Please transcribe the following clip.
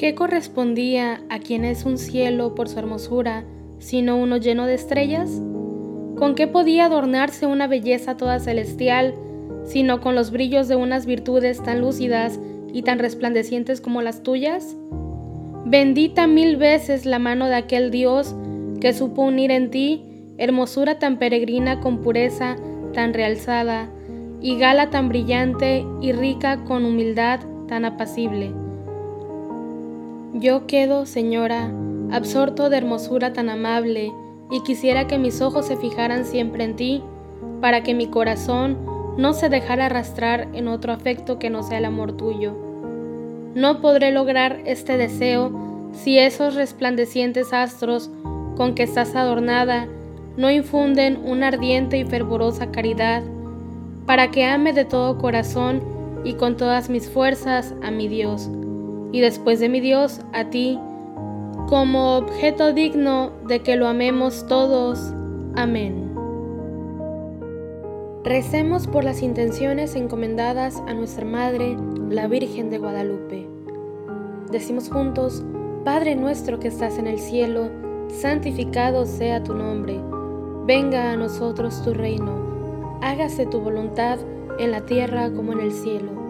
¿Qué correspondía a quien es un cielo por su hermosura, sino uno lleno de estrellas? ¿Con qué podía adornarse una belleza toda celestial, sino con los brillos de unas virtudes tan lúcidas y tan resplandecientes como las tuyas? Bendita mil veces la mano de aquel Dios que supo unir en ti hermosura tan peregrina con pureza tan realzada, y gala tan brillante y rica con humildad tan apacible. Yo quedo, Señora, absorto de hermosura tan amable, y quisiera que mis ojos se fijaran siempre en ti, para que mi corazón no se dejara arrastrar en otro afecto que no sea el amor tuyo. No podré lograr este deseo si esos resplandecientes astros con que estás adornada no infunden una ardiente y fervorosa caridad, para que ame de todo corazón y con todas mis fuerzas a mi Dios, y después de mi Dios a ti, como objeto digno de que lo amemos todos. Amén. Recemos por las intenciones encomendadas a nuestra Madre, la Virgen de Guadalupe. Decimos juntos, Padre nuestro que estás en el cielo, santificado sea tu nombre Venga a nosotros tu reino, hágase tu voluntad en la tierra como en el cielo.